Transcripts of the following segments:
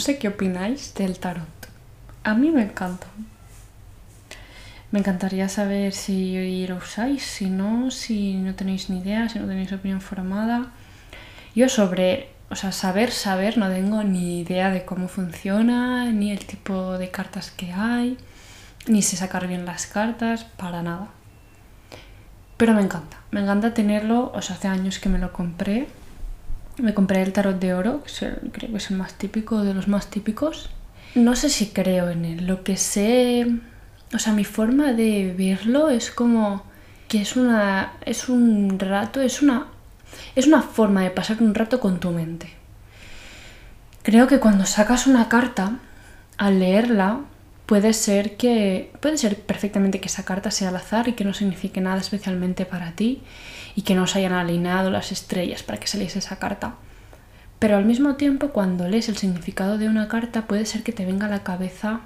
sé qué opináis del tarot. A mí me encanta. Me encantaría saber si lo usáis, si no, si no tenéis ni idea, si no tenéis opinión formada. Yo sobre, o sea, saber, saber, no tengo ni idea de cómo funciona, ni el tipo de cartas que hay, ni sé sacar bien las cartas, para nada. Pero me encanta, me encanta tenerlo, o sea, hace años que me lo compré. Me compré el tarot de oro, que creo que es el más típico, de los más típicos. No sé si creo en él, lo que sé, o sea, mi forma de verlo es como que es una es un rato, es una es una forma de pasar un rato con tu mente. Creo que cuando sacas una carta, al leerla, puede ser que puede ser perfectamente que esa carta sea al azar y que no signifique nada especialmente para ti y que no se hayan alineado las estrellas para que saliese esa carta. Pero al mismo tiempo, cuando lees el significado de una carta, puede ser que te venga a la cabeza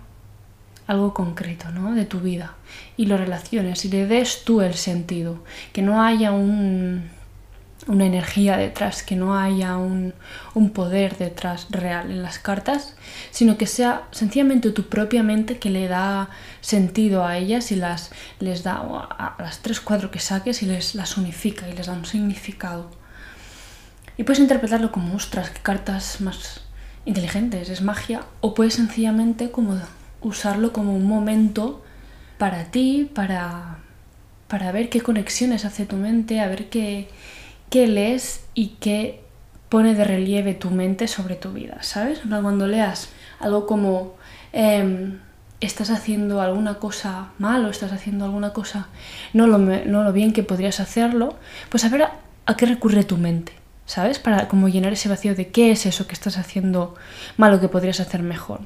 algo concreto, ¿no? De tu vida y lo relaciones y le des tú el sentido, que no haya un, una energía detrás, que no haya un, poder detrás real en las cartas, sino que sea sencillamente tu propia mente que le da sentido a ellas y las les da a, las tres, cuatro que saques y les las unifica y les da un significado. Y puedes interpretarlo como, ostras, qué cartas más inteligentes, es magia, o puedes sencillamente como usarlo como un momento para ti, para, para ver qué conexiones hace tu mente, a ver qué, qué lees y qué pone de relieve tu mente sobre tu vida, ¿sabes? Cuando leas algo como em, estás haciendo alguna cosa mal o estás haciendo alguna cosa no lo, no lo bien que podrías hacerlo, pues a ver a, qué recurre tu mente, ¿sabes? Para como llenar ese vacío de qué es eso que estás haciendo mal o que podrías hacer mejor.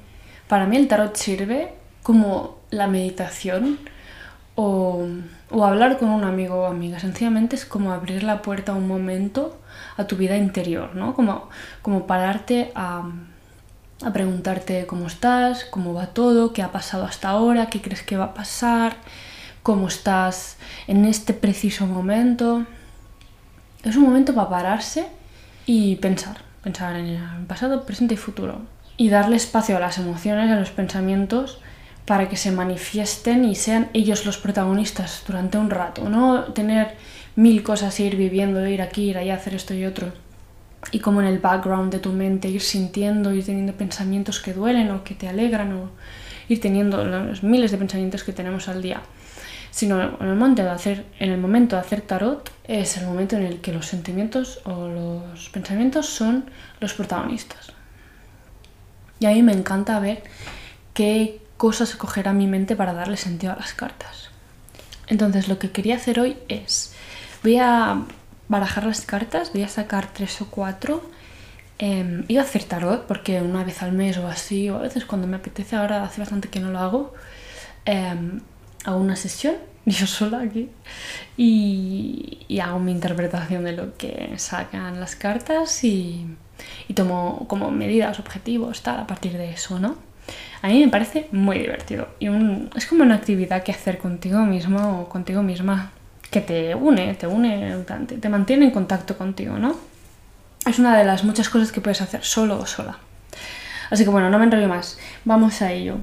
Para mí el tarot sirve como la meditación o, hablar con un amigo o amiga. Sencillamente es como abrir la puerta un momento a tu vida interior, ¿no? Como, como pararte a, a preguntarte cómo estás, cómo va todo, qué ha pasado hasta ahora, qué crees que va a pasar, cómo estás en este preciso momento. Es un momento para pararse y pensar, pensar en el pasado, presente y futuro. Y darle espacio a las emociones, a los pensamientos, para que se manifiesten y sean ellos los protagonistas durante un rato, no tener mil cosas, ir viviendo, ir aquí, ir allá, hacer esto y otro. Y como en el background de tu mente ir sintiendo, ir teniendo pensamientos que duelen o que te alegran o ir teniendo los miles de pensamientos que tenemos al día. Sino en el momento de hacer, en el momento de hacer tarot es el momento en el que los sentimientos o los pensamientos son los protagonistas. Y a mí me encanta ver qué cosas escogerá mi mente para darle sentido a las cartas. Entonces lo que quería hacer hoy es, voy a barajar las cartas, voy a sacar tres o cuatro. Eh, iba a hacer tarot porque una vez al mes o así, o a veces cuando me apetece, ahora hace bastante que no lo hago, em, hago una sesión yo sola aquí y, y, hago mi interpretación de lo que sacan las cartas y, y tomo como medidas, objetivos, tal, a partir de eso, ¿no? A mí me parece muy divertido y es como una actividad que hacer contigo mismo o contigo misma que te une, te une, te mantiene en contacto contigo, ¿no? Es una de las muchas cosas que puedes hacer solo o sola. Así que bueno, no me enrollo más, vamos a ello.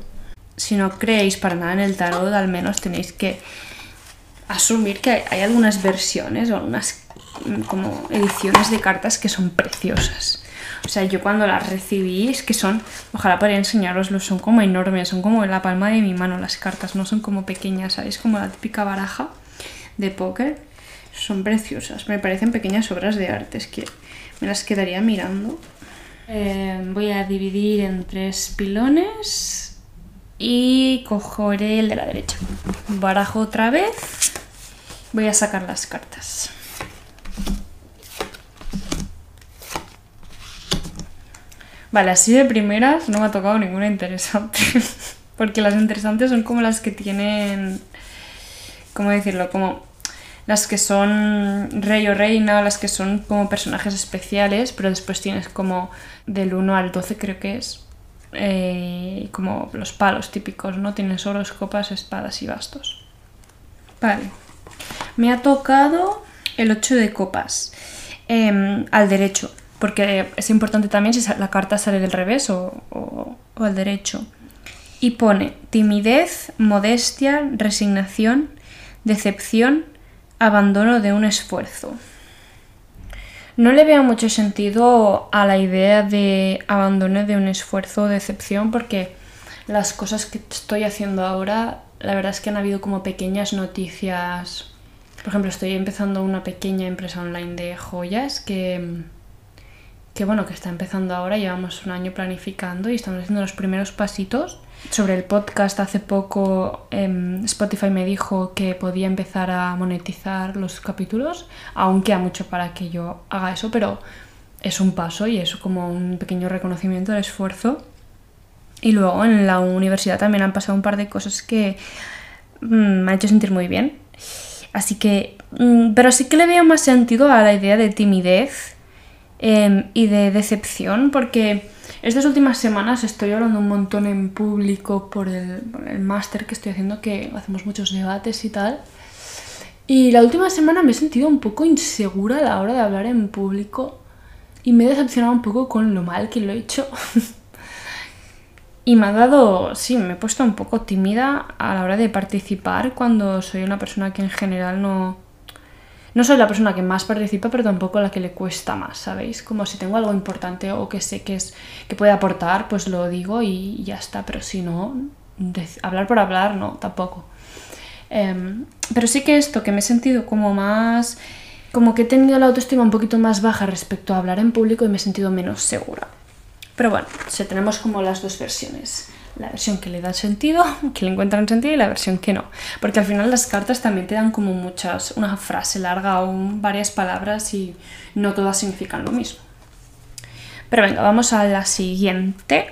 Si no creéis para nada en el tarot, al menos tenéis que asumir que hay, algunas versiones o algunas mm, como ediciones de cartas que son preciosas. O sea, yo cuando las recibí es que son, ojalá podría enseñaroslo, son como enormes, son como la palma de mi mano las cartas, no son como pequeñas, ¿sabéis? Como la típica baraja de póker. Son preciosas, me parecen pequeñas obras de arte, es que me las quedaría mirando. Eh, voy a dividir en tres pilones y cogeré el de la derecha. Barajo otra vez. Voy a sacar las cartas. Vale, así de primeras no me ha tocado ninguna interesante. Porque las interesantes son como las que tienen. ¿Cómo decirlo? Como las que son rey o reina, las que son como personajes especiales, pero después tienes como del 1 al 12 creo que es. Eh, como los palos típicos, ¿no? Tienes oros, copas, espadas y bastos. Vale. Me ha tocado el 8 de copas. Em, al derecho. Porque es importante también si la carta sale del revés o, o, o al derecho. Y pone timidez, modestia, resignación, decepción, abandono de un esfuerzo. No le veo mucho sentido a la idea de abandono de un esfuerzo o decepción porque las cosas que estoy haciendo ahora, la verdad es que han habido como pequeñas noticias. Por ejemplo, estoy empezando una pequeña empresa online de joyas que, que bueno, que está empezando ahora, llevamos un año planificando y estamos haciendo los primeros pasitos sobre el podcast hace poco em, Spotify me dijo que podía empezar a monetizar los capítulos, aunque queda mucho para que yo haga eso, pero es un paso y es como un pequeño reconocimiento del esfuerzo. Y luego en la universidad también han pasado un par de cosas que mm, me han hecho sentir muy bien. Así que, mm, pero sí que le veo más sentido a la idea de timidez em, y de decepción, porque estas últimas semanas estoy hablando un montón en público por el, máster que estoy haciendo, que hacemos muchos debates y tal. Y la última semana me he sentido un poco insegura a la hora de hablar en público y me he decepcionado un poco con lo mal que lo he hecho. y me ha dado, sí, me he puesto un poco tímida a la hora de participar cuando soy una persona que en general no, no soy la persona que más participa, pero tampoco la que le cuesta más, ¿sabéis? Como si tengo algo importante o que sé que, es, que puede aportar, pues lo digo y ya está, pero si no, hablar por hablar, no, tampoco. Em, pero sí que esto, que me he sentido como más, como que he tenido la autoestima un poquito más baja respecto a hablar en público y me he sentido menos segura. Pero bueno, si tenemos como las dos versiones la versión que le da sentido, que le encuentran sentido y la versión que no. Porque al final las cartas también te dan como muchas, una frase larga o varias palabras y no todas significan lo mismo. Pero venga, vamos a la siguiente.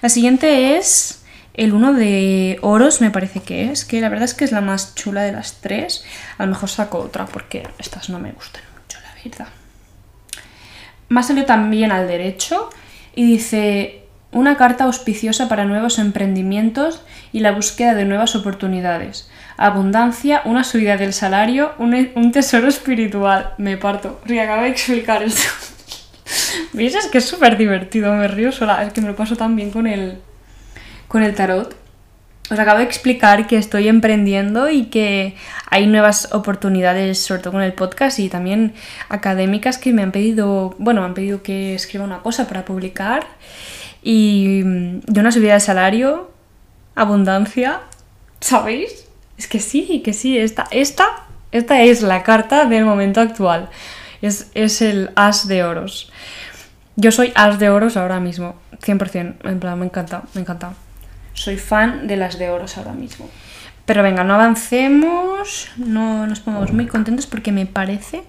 La siguiente es el uno de oros, me parece que es, que la verdad es que es la más chula de las tres. A lo mejor saco otra porque estas no me gustan mucho, la verdad. Me salió también al derecho y dice una carta auspiciosa para nuevos emprendimientos y la búsqueda de nuevas oportunidades. Abundancia, una subida del salario, un, tesoro espiritual. Me parto. Porque acabo de explicar esto. ¿Veis? Es que es súper divertido, me río sola. Es que me lo paso tan bien con el, con el tarot. Os acabo de explicar que estoy emprendiendo y que hay nuevas oportunidades, sobre todo con el podcast y también académicas que me han pedido, bueno, me han pedido que escriba una cosa para publicar y de una subida de salario, abundancia, ¿sabéis? Es que sí, que sí, esta, esta, esta es la carta del momento actual. Es, es el as de oros. Yo soy as de oros ahora mismo, 100%, en plan, me encanta, me encanta. Soy fan de las de oros ahora mismo. Pero venga, no avancemos, no nos pongamos muy contentos porque me parece,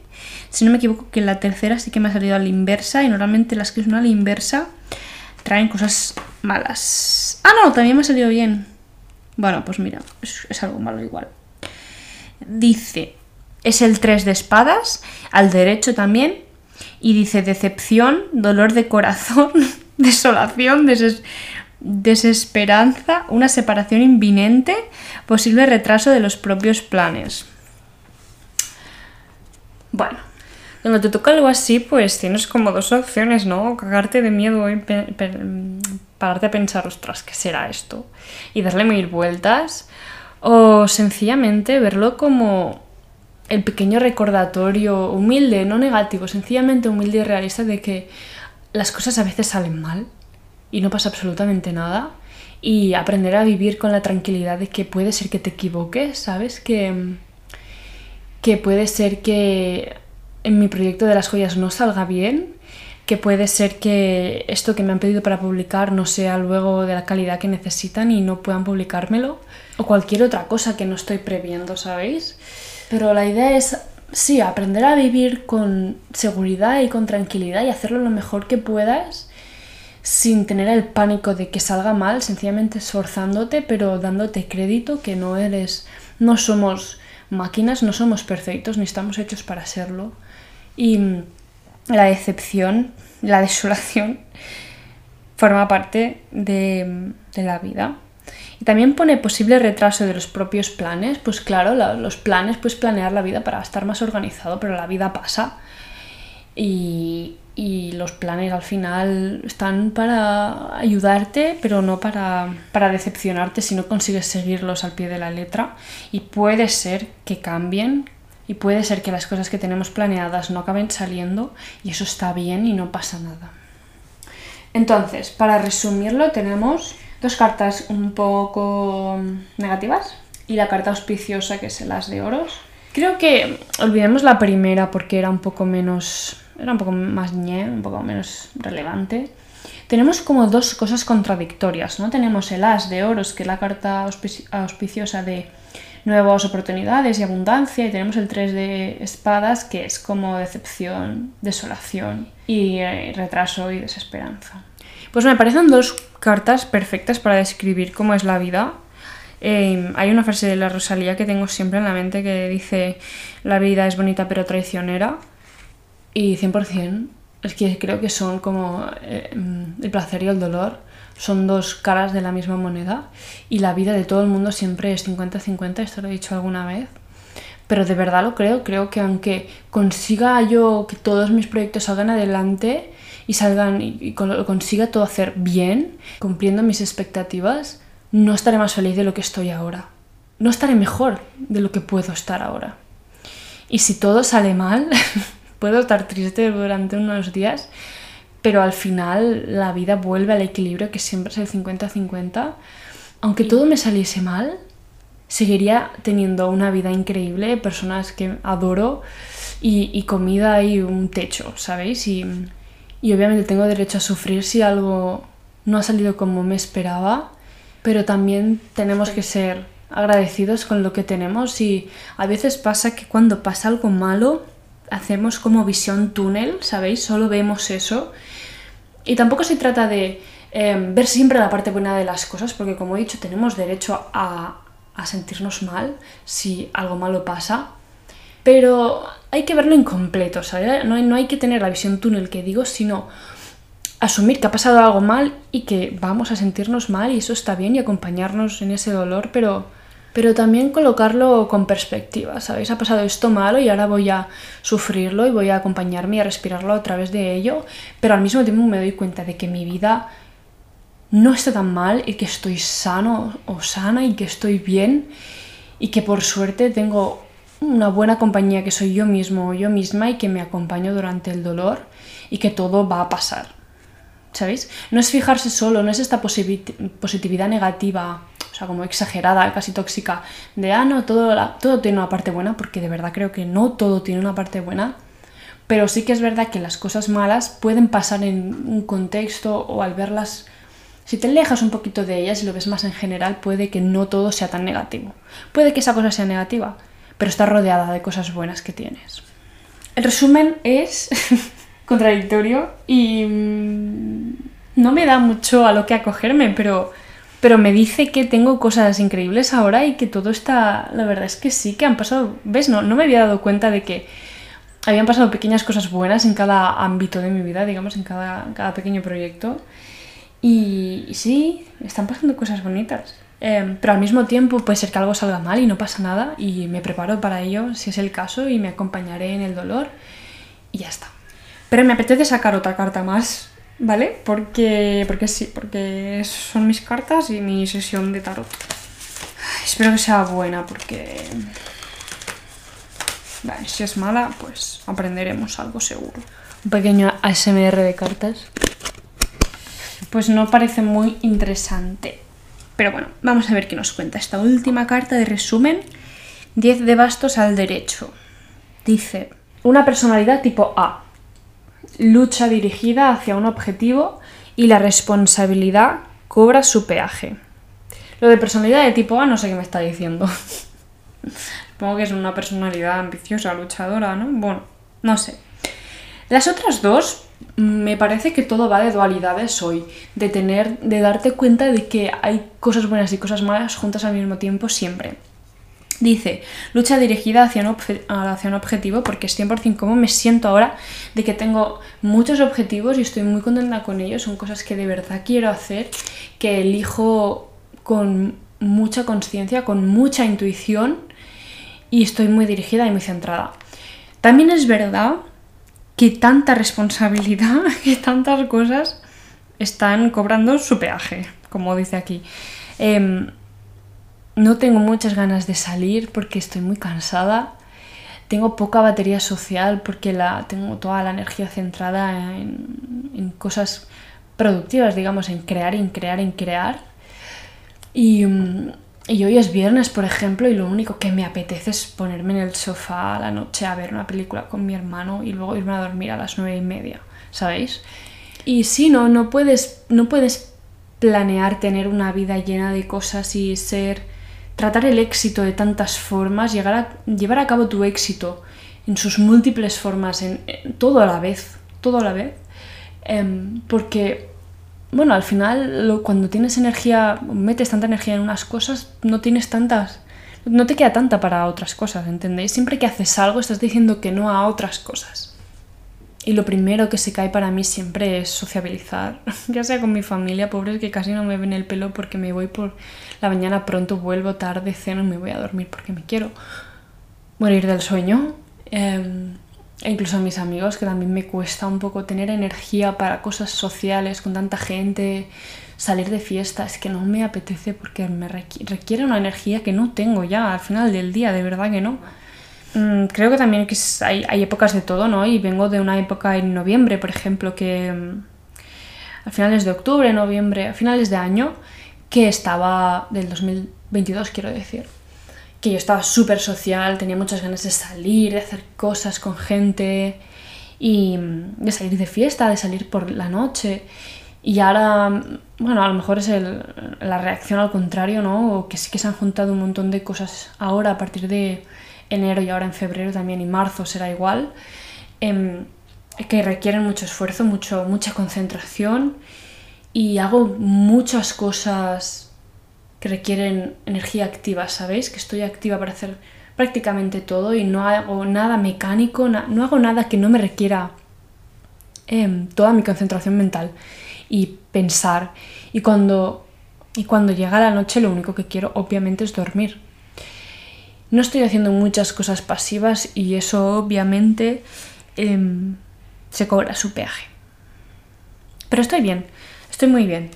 si no me equivoco, que la tercera sí que me ha salido a la inversa y normalmente las que son a la inversa traen cosas malas. Ah, no, también me ha salido bien. Bueno, pues mira, es, algo malo igual. Dice, es el 3 de espadas, al derecho también, y dice decepción, dolor de corazón, desolación, desesperanza, una separación inminente, posible retraso de los propios planes. Bueno, cuando te toca algo así, pues tienes como dos opciones, ¿no? Cagarte de miedo y pararte a pensar, ostras, ¿qué será esto? Y darle mil vueltas. O sencillamente verlo como el pequeño recordatorio humilde, no negativo, sencillamente humilde y realista de que las cosas a veces salen mal y no pasa absolutamente nada. Y aprender a vivir con la tranquilidad de que puede ser que te equivoques, ¿sabes? Que, que puede ser que en mi proyecto de las joyas no salga bien, que puede ser que esto que me han pedido para publicar no sea luego de la calidad que necesitan y no puedan publicármelo, o cualquier otra cosa que no estoy previendo, ¿sabéis? Pero la idea es, sí, aprender a vivir con seguridad y con tranquilidad y hacerlo lo mejor que puedas sin tener el pánico de que salga mal, sencillamente esforzándote, pero dándote crédito que no eres, no somos máquinas, no somos perfectos, ni estamos hechos para serlo. Y la decepción, la desolación, forma parte de, la vida. Y también pone posible retraso de los propios planes. Pues claro, los planes, pues planear la vida para estar más organizado, pero la vida pasa. y, y los planes al final están para ayudarte, pero no para, para decepcionarte si no consigues seguirlos al pie de la letra. Y puede ser que cambien, y puede ser que las cosas que tenemos planeadas no acaben saliendo, y eso está bien y no pasa nada. Entonces, para resumirlo, tenemos dos cartas un poco negativas y la carta auspiciosa que es el as de oros. Creo que olvidemos la primera porque era un poco menos era un poco más ñe, un poco menos relevante. Tenemos como dos cosas contradictorias, ¿no? Tenemos el as de oros, que es la carta auspiciosa de nuevas oportunidades y abundancia, y tenemos el 3 de espadas, que es como decepción, desolación y eh, retraso y desesperanza. Pues me parecen dos cartas perfectas para describir cómo es la vida. Em, hay una frase de la Rosalía que tengo siempre en la mente que dice, la vida es bonita pero traicionera. Y 100%, es que creo que son como eh, el placer y el dolor, son dos caras de la misma moneda y la vida de todo el mundo siempre es 50-50, esto lo he dicho alguna vez. Pero de verdad lo creo, creo que aunque consiga yo que todos mis proyectos salgan adelante y salgan y, consiga todo hacer bien, cumpliendo mis expectativas, no estaré más feliz de lo que estoy ahora. No estaré mejor de lo que puedo estar ahora. Y si todo sale mal, puedo estar triste durante unos días, pero al final la vida vuelve al equilibrio que siempre es el 50-50. Aunque todo me saliese mal, seguiría teniendo una vida increíble, personas que adoro y, comida y un techo, ¿sabéis? Y, y obviamente tengo derecho a sufrir si algo no ha salido como me esperaba, pero también tenemos que ser agradecidos con lo que tenemos y a veces pasa que cuando pasa algo malo hacemos como visión túnel, ¿sabéis? Solo vemos eso. Y tampoco se trata de em, ver siempre la parte buena de las cosas, porque como he dicho, tenemos derecho a, sentirnos mal si algo malo pasa. Pero hay que verlo incompleto, ¿sabes? No no hay que tener la visión túnel que digo, sino asumir que ha pasado algo mal y que vamos a sentirnos mal y eso está bien y acompañarnos en ese dolor, pero pero también colocarlo con perspectiva, ¿sabéis? Ha pasado esto malo y ahora voy a sufrirlo y voy a acompañarme y a respirarlo a través de ello, pero al mismo tiempo me doy cuenta de que mi vida no está tan mal y que estoy sano o sana y que estoy bien y que por suerte tengo una buena compañía que soy yo mismo o yo misma y que me acompaño durante el dolor y que todo va a pasar. ¿Sabéis? No es fijarse solo, no es esta positividad negativa o sea, como exagerada, casi tóxica, de, ah, no, todo, todo tiene una parte buena, porque de verdad creo que no todo tiene una parte buena, pero sí que es verdad que las cosas malas pueden pasar en un contexto o al verlas, si te alejas un poquito de ellas y lo ves más en general, puede que no todo sea tan negativo. Puede que esa cosa sea negativa, pero está rodeada de cosas buenas que tienes. El resumen es contradictorio y mm, no me da mucho a lo que acogerme, pero pero me dice que tengo cosas increíbles ahora y que todo está, la verdad es que sí, que han pasado, ¿ves? No, no me había dado cuenta de que habían pasado pequeñas cosas buenas en cada ámbito de mi vida, digamos, en cada, cada pequeño proyecto. Y, sí, están pasando cosas bonitas. Em, pero al mismo tiempo puede ser que algo salga mal y no pasa nada y me preparo para ello si es el caso y me acompañaré en el dolor y ya está. Pero me apetece sacar otra carta más ¿vale? Porque, porque sí, porque son mis cartas y mi sesión de tarot. Espero que sea buena porque... Vale, si es mala, pues aprenderemos algo seguro. Un pequeño ASMR de cartas. Pues no parece muy interesante. Pero bueno, vamos a ver qué nos cuenta esta última carta de resumen. 10 de bastos al derecho. Dice, una personalidad tipo A lucha dirigida hacia un objetivo y la responsabilidad cobra su peaje. Lo de personalidad de tipo A no sé qué me está diciendo. Supongo que es una personalidad ambiciosa, luchadora, ¿no? Bueno, no sé. Las otras dos, me parece que todo va de dualidades hoy, de tener, de darte cuenta de que hay cosas buenas y cosas malas juntas al mismo tiempo siempre. Dice, lucha dirigida hacia un, hacia un objetivo porque es 100% como me siento ahora de que tengo muchos objetivos y estoy muy contenta con ellos, son cosas que de verdad quiero hacer, que elijo con mucha conciencia, con mucha intuición y estoy muy dirigida y muy centrada. También es verdad que tanta responsabilidad, que tantas cosas están cobrando su peaje, como dice aquí. Em, no tengo muchas ganas de salir porque estoy muy cansada. Tengo poca batería social porque la, tengo toda la energía centrada en, en cosas productivas, digamos, en crear, en crear, en crear. Y, mm, y hoy es viernes, por ejemplo, y lo único que me apetece es ponerme en el sofá a la noche a ver una película con mi hermano y luego irme a dormir a las nueve y media, ¿sabéis? Y sí, no, no puedes, no puedes planear tener una vida llena de cosas y ser, tratar el éxito de tantas formas, llegar a, llevar a cabo tu éxito en sus múltiples formas, en, todo a la vez, todo a la vez, em, porque bueno, al final cuando tienes energía, metes tanta energía en unas cosas, no tienes tantas, no te queda tanta para otras cosas, ¿entendéis? Siempre que haces algo estás diciendo que no a otras cosas. Y lo primero que se cae para mí siempre es sociabilizar, ya sea con mi familia, pobres que casi no me ven el pelo porque me voy por la mañana pronto, vuelvo tarde, ceno y me voy a dormir porque me quiero morir del sueño. Em, e incluso a mis amigos, que también me cuesta un poco tener energía para cosas sociales con tanta gente, salir de fiesta, es que no me apetece porque me requiere una energía que no tengo ya al final del día, de verdad que no. Mm, creo que también que hay, épocas de todo, ¿no? Y vengo de una época en noviembre, por ejemplo, que mm, a finales de octubre, noviembre, a finales de año, que estaba del 2022, quiero decir que yo estaba súper social, tenía muchas ganas de salir, de hacer cosas con gente y de salir de fiesta, de salir por la noche. Y ahora, bueno, a lo mejor es la reacción al contrario, ¿no? O que sí que se han juntado un montón de cosas ahora a partir de enero y ahora en febrero también y marzo será igual, em, que requieren mucho esfuerzo, mucho, mucha concentración y hago muchas cosas que requieren energía activa, ¿sabéis? Que estoy activa para hacer prácticamente todo y no hago nada mecánico, no hago nada que no me requiera em, toda mi concentración mental y pensar. Y cuando, y cuando llega la noche lo único que quiero obviamente es dormir. No estoy haciendo muchas cosas pasivas y eso obviamente em, se cobra su peaje. Pero estoy bien, estoy muy bien.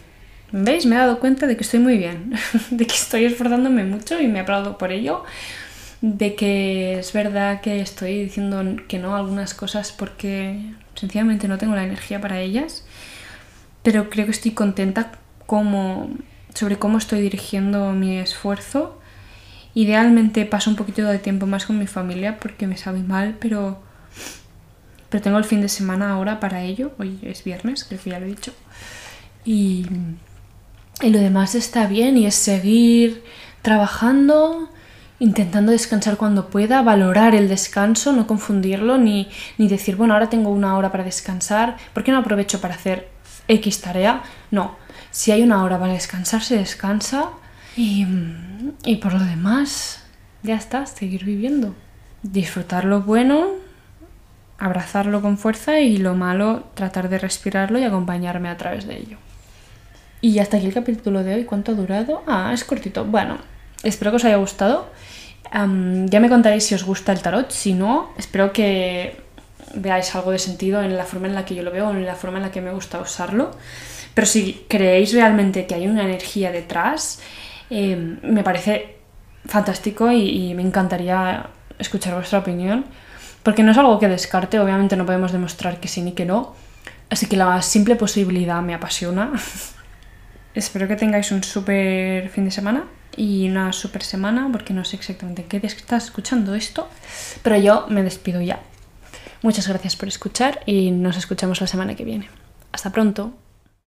¿Veis? Me he dado cuenta de que estoy muy bien, de que estoy esforzándome mucho y me aplaudo por ello, de que es verdad que estoy diciendo que no algunas cosas porque sencillamente no tengo la energía para ellas, pero creo que estoy contenta como, sobre cómo estoy dirigiendo mi esfuerzo. Idealmente paso un poquito de tiempo más con mi familia porque me sabe mal, pero, pero tengo el fin de semana ahora para ello. Hoy es viernes, creo que ya lo he dicho. Y, y lo demás está bien y es seguir trabajando, intentando descansar cuando pueda, valorar el descanso, no confundirlo, ni, ni decir, bueno, ahora tengo una hora para descansar, ¿por qué no aprovecho para hacer X tarea? No, si hay una hora para descansar, se descansa y, y por lo demás, ya está, seguir viviendo. Disfrutar lo bueno, abrazarlo con fuerza y lo malo, tratar de respirarlo y acompañarme a través de ello. Y hasta aquí el capítulo de hoy. ¿Cuánto ha durado? Ah, es cortito. Bueno, espero que os haya gustado. ya me contaréis si os gusta el tarot. Si no, espero que veáis algo de sentido en la forma en la que yo lo veo en la forma en la que me gusta usarlo. Pero si creéis realmente que hay una energía detrás, em, me parece fantástico y, me encantaría escuchar vuestra opinión. Porque no es algo que descarte, obviamente no podemos demostrar que sí ni que no. Así que la simple posibilidad me apasiona. Espero que tengáis un súper fin de semana y una súper semana, porque no sé exactamente en qué día estás escuchando esto, pero yo me despido ya. Muchas gracias por escuchar y nos escuchamos la semana que viene. Hasta pronto.